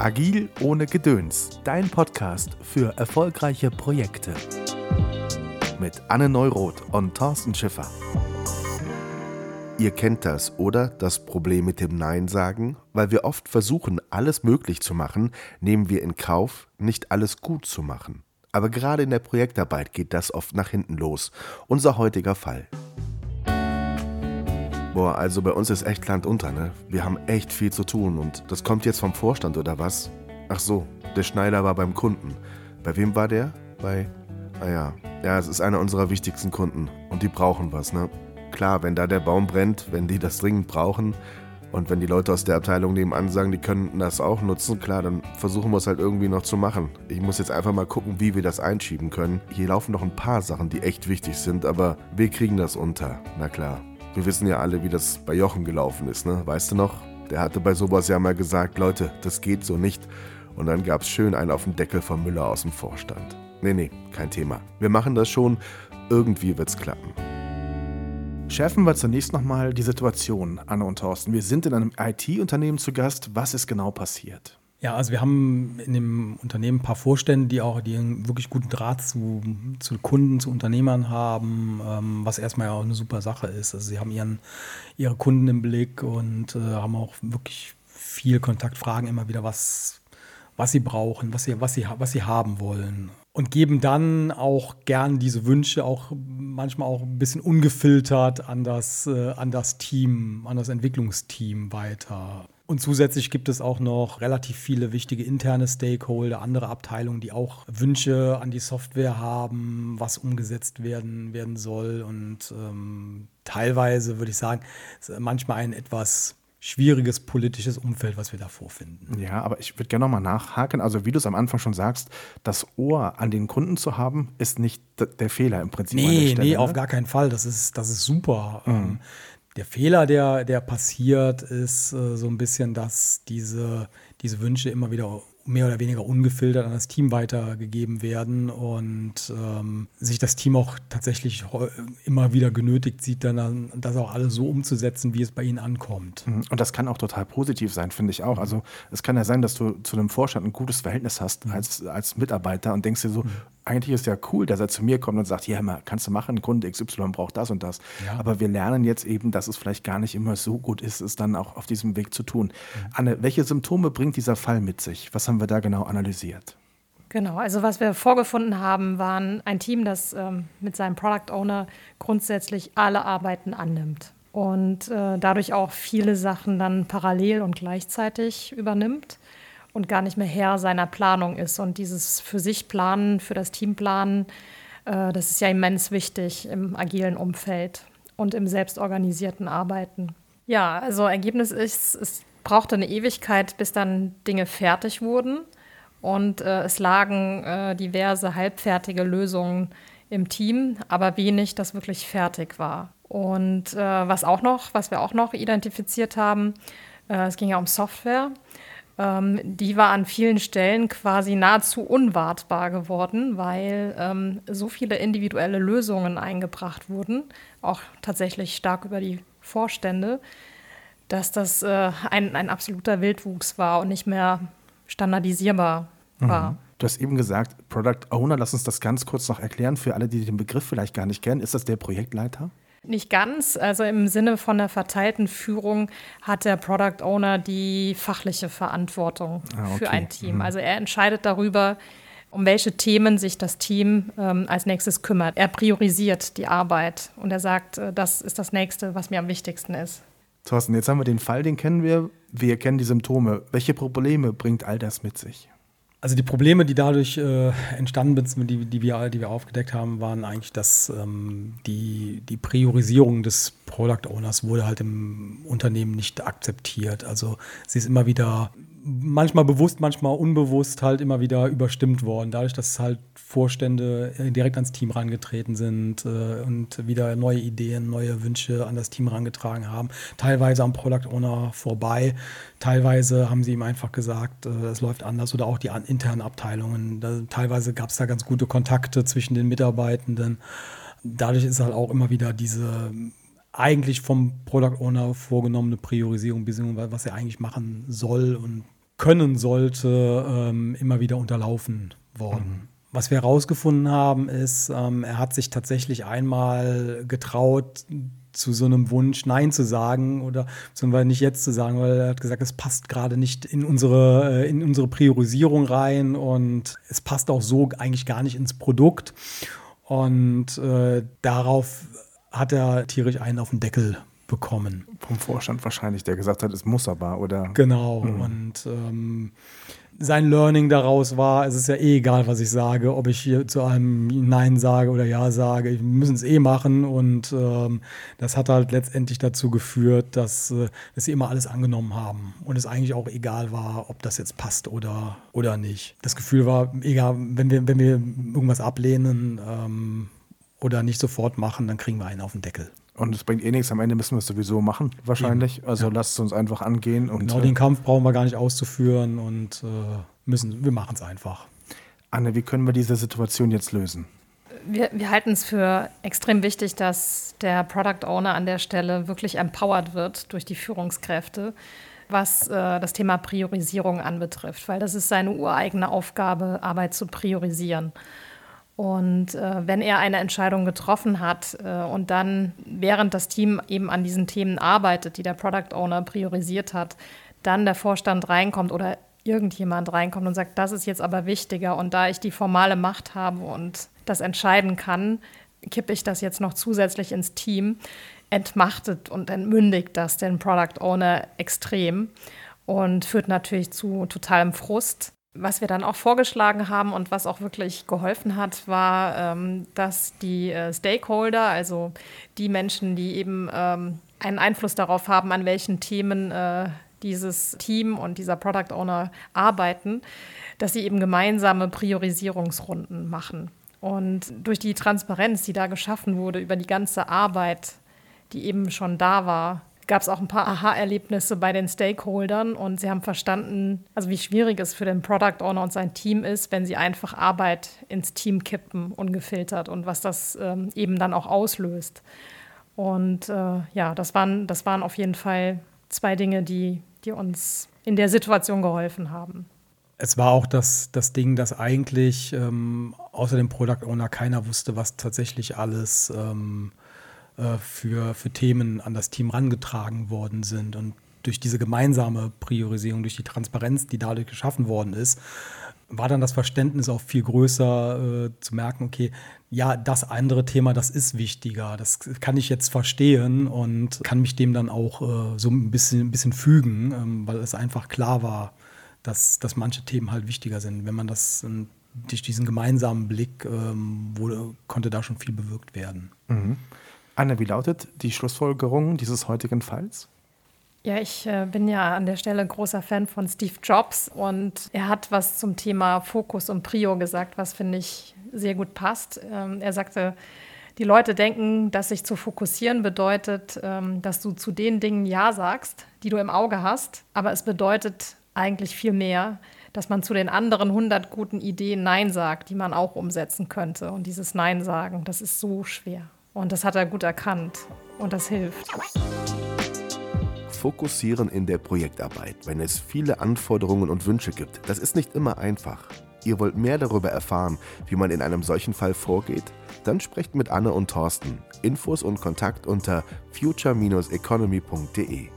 Agil ohne Gedöns, dein Podcast für erfolgreiche Projekte. Mit Anne Neuroth und Thorsten Schiffer. Ihr kennt das, oder? Das Problem mit dem Nein sagen? Weil wir oft versuchen, alles möglich zu machen, nehmen wir in Kauf, nicht alles gut zu machen. Aber gerade in der Projektarbeit geht das oft nach hinten los. Unser heutiger Fall. Boah, also bei uns ist echt Land unter, ne? Wir haben echt viel zu tun und das kommt jetzt vom Vorstand oder was? Ach so, der Schneider war beim Kunden. Bei wem war der? Bei. Ah ja. Ja, es ist einer unserer wichtigsten Kunden und die brauchen was, ne? Klar, wenn da der Baum brennt, wenn die das dringend brauchen und wenn die Leute aus der Abteilung nebenan sagen, die könnten das auch nutzen, klar, dann versuchen wir es halt irgendwie noch zu machen. Ich muss jetzt einfach mal gucken, wie wir das einschieben können. Hier laufen noch ein paar Sachen, die echt wichtig sind, aber wir kriegen das unter. Na klar. Wir wissen ja alle, wie das bei Jochen gelaufen ist, ne? Weißt du noch? Der hatte bei sowas ja mal gesagt, Leute, das geht so nicht. Und dann gab's schön einen auf den Deckel von Müller aus dem Vorstand. Nee, nee, kein Thema. Wir machen das schon. Irgendwie wird's klappen. Schärfen wir zunächst nochmal die Situation, Anne und Thorsten. Wir sind in einem IT-Unternehmen zu Gast. Was ist genau passiert? Ja, also wir haben in dem Unternehmen ein paar Vorstände, die auch die einen wirklich guten Draht zu, zu Kunden, zu Unternehmern haben, ähm, was erstmal ja auch eine super Sache ist. Also sie haben ihren, ihre Kunden im Blick und äh, haben auch wirklich viel Kontakt, fragen immer wieder, was, was sie brauchen, was sie, was, sie, was sie haben wollen. Und geben dann auch gern diese Wünsche auch manchmal auch ein bisschen ungefiltert an das, äh, an das Team, an das Entwicklungsteam weiter. Und zusätzlich gibt es auch noch relativ viele wichtige interne Stakeholder, andere Abteilungen, die auch Wünsche an die Software haben, was umgesetzt werden, werden soll. Und ähm, teilweise würde ich sagen, manchmal ein etwas schwieriges politisches Umfeld, was wir da vorfinden. Ja, aber ich würde gerne nochmal nachhaken. Also, wie du es am Anfang schon sagst, das Ohr an den Kunden zu haben, ist nicht der Fehler im Prinzip. Nee, Stelle, nee, ne? auf gar keinen Fall. Das ist, das ist super. Mhm. Der Fehler, der, der passiert, ist äh, so ein bisschen, dass diese, diese Wünsche immer wieder mehr oder weniger ungefiltert an das Team weitergegeben werden und ähm, sich das Team auch tatsächlich immer wieder genötigt sieht, dann das auch alles so umzusetzen, wie es bei ihnen ankommt. Mhm. Und das kann auch total positiv sein, finde ich auch. Also es kann ja sein, dass du zu einem Vorstand ein gutes Verhältnis hast mhm. als, als Mitarbeiter und denkst dir so, mhm eigentlich ist ja cool, dass er zu mir kommt und sagt, ja, mal, kannst du machen, Kunde XY braucht das und das. Ja. Aber wir lernen jetzt eben, dass es vielleicht gar nicht immer so gut ist, es dann auch auf diesem Weg zu tun. Mhm. Anne, welche Symptome bringt dieser Fall mit sich? Was haben wir da genau analysiert? Genau, also was wir vorgefunden haben, waren ein Team, das ähm, mit seinem Product Owner grundsätzlich alle Arbeiten annimmt und äh, dadurch auch viele Sachen dann parallel und gleichzeitig übernimmt und gar nicht mehr Herr seiner Planung ist. Und dieses für sich planen, für das Team planen, äh, das ist ja immens wichtig im agilen Umfeld und im selbstorganisierten Arbeiten. Ja, also Ergebnis ist, es brauchte eine Ewigkeit, bis dann Dinge fertig wurden. Und äh, es lagen äh, diverse halbfertige Lösungen im Team, aber wenig, das wirklich fertig war. Und äh, was auch noch, was wir auch noch identifiziert haben, äh, es ging ja um Software ähm, die war an vielen Stellen quasi nahezu unwartbar geworden, weil ähm, so viele individuelle Lösungen eingebracht wurden, auch tatsächlich stark über die Vorstände, dass das äh, ein, ein absoluter Wildwuchs war und nicht mehr standardisierbar mhm. war. Du hast eben gesagt, Product Owner, lass uns das ganz kurz noch erklären für alle, die den Begriff vielleicht gar nicht kennen. Ist das der Projektleiter? Nicht ganz. Also im Sinne von der verteilten Führung hat der Product Owner die fachliche Verantwortung ah, okay. für ein Team. Mhm. Also er entscheidet darüber, um welche Themen sich das Team ähm, als nächstes kümmert. Er priorisiert die Arbeit und er sagt, äh, das ist das nächste, was mir am wichtigsten ist. Thorsten, jetzt haben wir den Fall, den kennen wir. Wir kennen die Symptome. Welche Probleme bringt all das mit sich? Also die Probleme, die dadurch äh, entstanden sind, die, die, wir, die wir aufgedeckt haben, waren eigentlich, dass ähm, die, die Priorisierung des Product Owners wurde halt im Unternehmen nicht akzeptiert. Also sie ist immer wieder manchmal bewusst, manchmal unbewusst halt immer wieder überstimmt worden. Dadurch, dass halt Vorstände äh, direkt ans Team rangetreten sind äh, und wieder neue Ideen, neue Wünsche an das Team rangetragen haben. Teilweise am Product Owner vorbei, teilweise haben sie ihm einfach gesagt, äh, es läuft anders oder auch die an, internen Abteilungen. Da, teilweise gab es da ganz gute Kontakte zwischen den Mitarbeitenden. Dadurch ist halt auch immer wieder diese eigentlich vom Product Owner vorgenommene Priorisierung, was er eigentlich machen soll und können sollte, ähm, immer wieder unterlaufen worden. Mhm. Was wir herausgefunden haben, ist, ähm, er hat sich tatsächlich einmal getraut, zu so einem Wunsch Nein zu sagen oder beziehungsweise nicht jetzt zu sagen, weil er hat gesagt, es passt gerade nicht in unsere, äh, in unsere Priorisierung rein und es passt auch so eigentlich gar nicht ins Produkt. Und äh, darauf hat er tierisch einen auf den Deckel bekommen. Vom Vorstand wahrscheinlich, der gesagt hat, es muss aber, oder? Genau. Mhm. Und ähm, sein Learning daraus war, es ist ja eh egal, was ich sage, ob ich hier zu einem Nein sage oder Ja sage, wir müssen es eh machen und ähm, das hat halt letztendlich dazu geführt, dass, äh, dass sie immer alles angenommen haben und es eigentlich auch egal war, ob das jetzt passt oder, oder nicht. Das Gefühl war, egal, wenn wir, wenn wir irgendwas ablehnen ähm, oder nicht sofort machen, dann kriegen wir einen auf den Deckel. Und es bringt eh nichts, am Ende müssen wir es sowieso machen, wahrscheinlich. Eben, also ja. lasst es uns einfach angehen. Und, genau, den Kampf brauchen wir gar nicht auszuführen und äh, müssen, wir machen es einfach. Anne, wie können wir diese Situation jetzt lösen? Wir, wir halten es für extrem wichtig, dass der Product Owner an der Stelle wirklich empowered wird durch die Führungskräfte, was äh, das Thema Priorisierung anbetrifft, weil das ist seine ureigene Aufgabe, Arbeit zu priorisieren. Und äh, wenn er eine Entscheidung getroffen hat äh, und dann, während das Team eben an diesen Themen arbeitet, die der Product Owner priorisiert hat, dann der Vorstand reinkommt oder irgendjemand reinkommt und sagt, das ist jetzt aber wichtiger und da ich die formale Macht habe und das entscheiden kann, kippe ich das jetzt noch zusätzlich ins Team, entmachtet und entmündigt das den Product Owner extrem und führt natürlich zu totalem Frust was wir dann auch vorgeschlagen haben und was auch wirklich geholfen hat, war, ähm, dass die äh, Stakeholder, also die Menschen, die eben ähm, einen Einfluss darauf haben, an welchen Themen äh, dieses Team und dieser Product Owner arbeiten, dass sie eben gemeinsame Priorisierungsrunden machen. Und durch die Transparenz, die da geschaffen wurde über die ganze Arbeit, die eben schon da war, gab es auch ein paar Aha-Erlebnisse bei den Stakeholdern und sie haben verstanden, also wie schwierig es für den Product Owner und sein Team ist, wenn sie einfach Arbeit ins Team kippen, ungefiltert und was das ähm, eben dann auch auslöst. Und äh, ja, das waren, das waren auf jeden Fall zwei Dinge, die, die uns in der Situation geholfen haben. Es war auch das, das Ding, dass eigentlich ähm, außer dem Product Owner keiner wusste, was tatsächlich alles ähm, äh, für, für Themen an das Team rangetragen worden sind. Und durch diese gemeinsame Priorisierung, durch die Transparenz, die dadurch geschaffen worden ist, war dann das Verständnis auch viel größer äh, zu merken, okay, ja, das andere Thema, das ist wichtiger, das kann ich jetzt verstehen und kann mich dem dann auch äh, so ein bisschen, ein bisschen fügen, ähm, weil es einfach klar war, dass, dass manche Themen halt wichtiger sind. Wenn man das äh, durch diesen gemeinsamen Blick ähm, wurde, konnte da schon viel bewirkt werden. Mhm. Anna, wie lautet die Schlussfolgerung dieses heutigen Falls? Ja, ich äh, bin ja an der Stelle großer Fan von Steve Jobs und er hat was zum Thema Fokus und Prio gesagt, was finde ich sehr gut passt. Ähm, er sagte, die Leute denken, dass sich zu fokussieren bedeutet, ähm, dass du zu den Dingen Ja sagst, die du im Auge hast, aber es bedeutet eigentlich viel mehr, dass man zu den anderen 100 guten Ideen Nein sagt, die man auch umsetzen könnte. Und dieses Nein sagen, das ist so schwer. Und das hat er gut erkannt und das hilft. Fokussieren in der Projektarbeit, wenn es viele Anforderungen und Wünsche gibt, das ist nicht immer einfach. Ihr wollt mehr darüber erfahren, wie man in einem solchen Fall vorgeht? Dann sprecht mit Anne und Thorsten. Infos und Kontakt unter future-economy.de.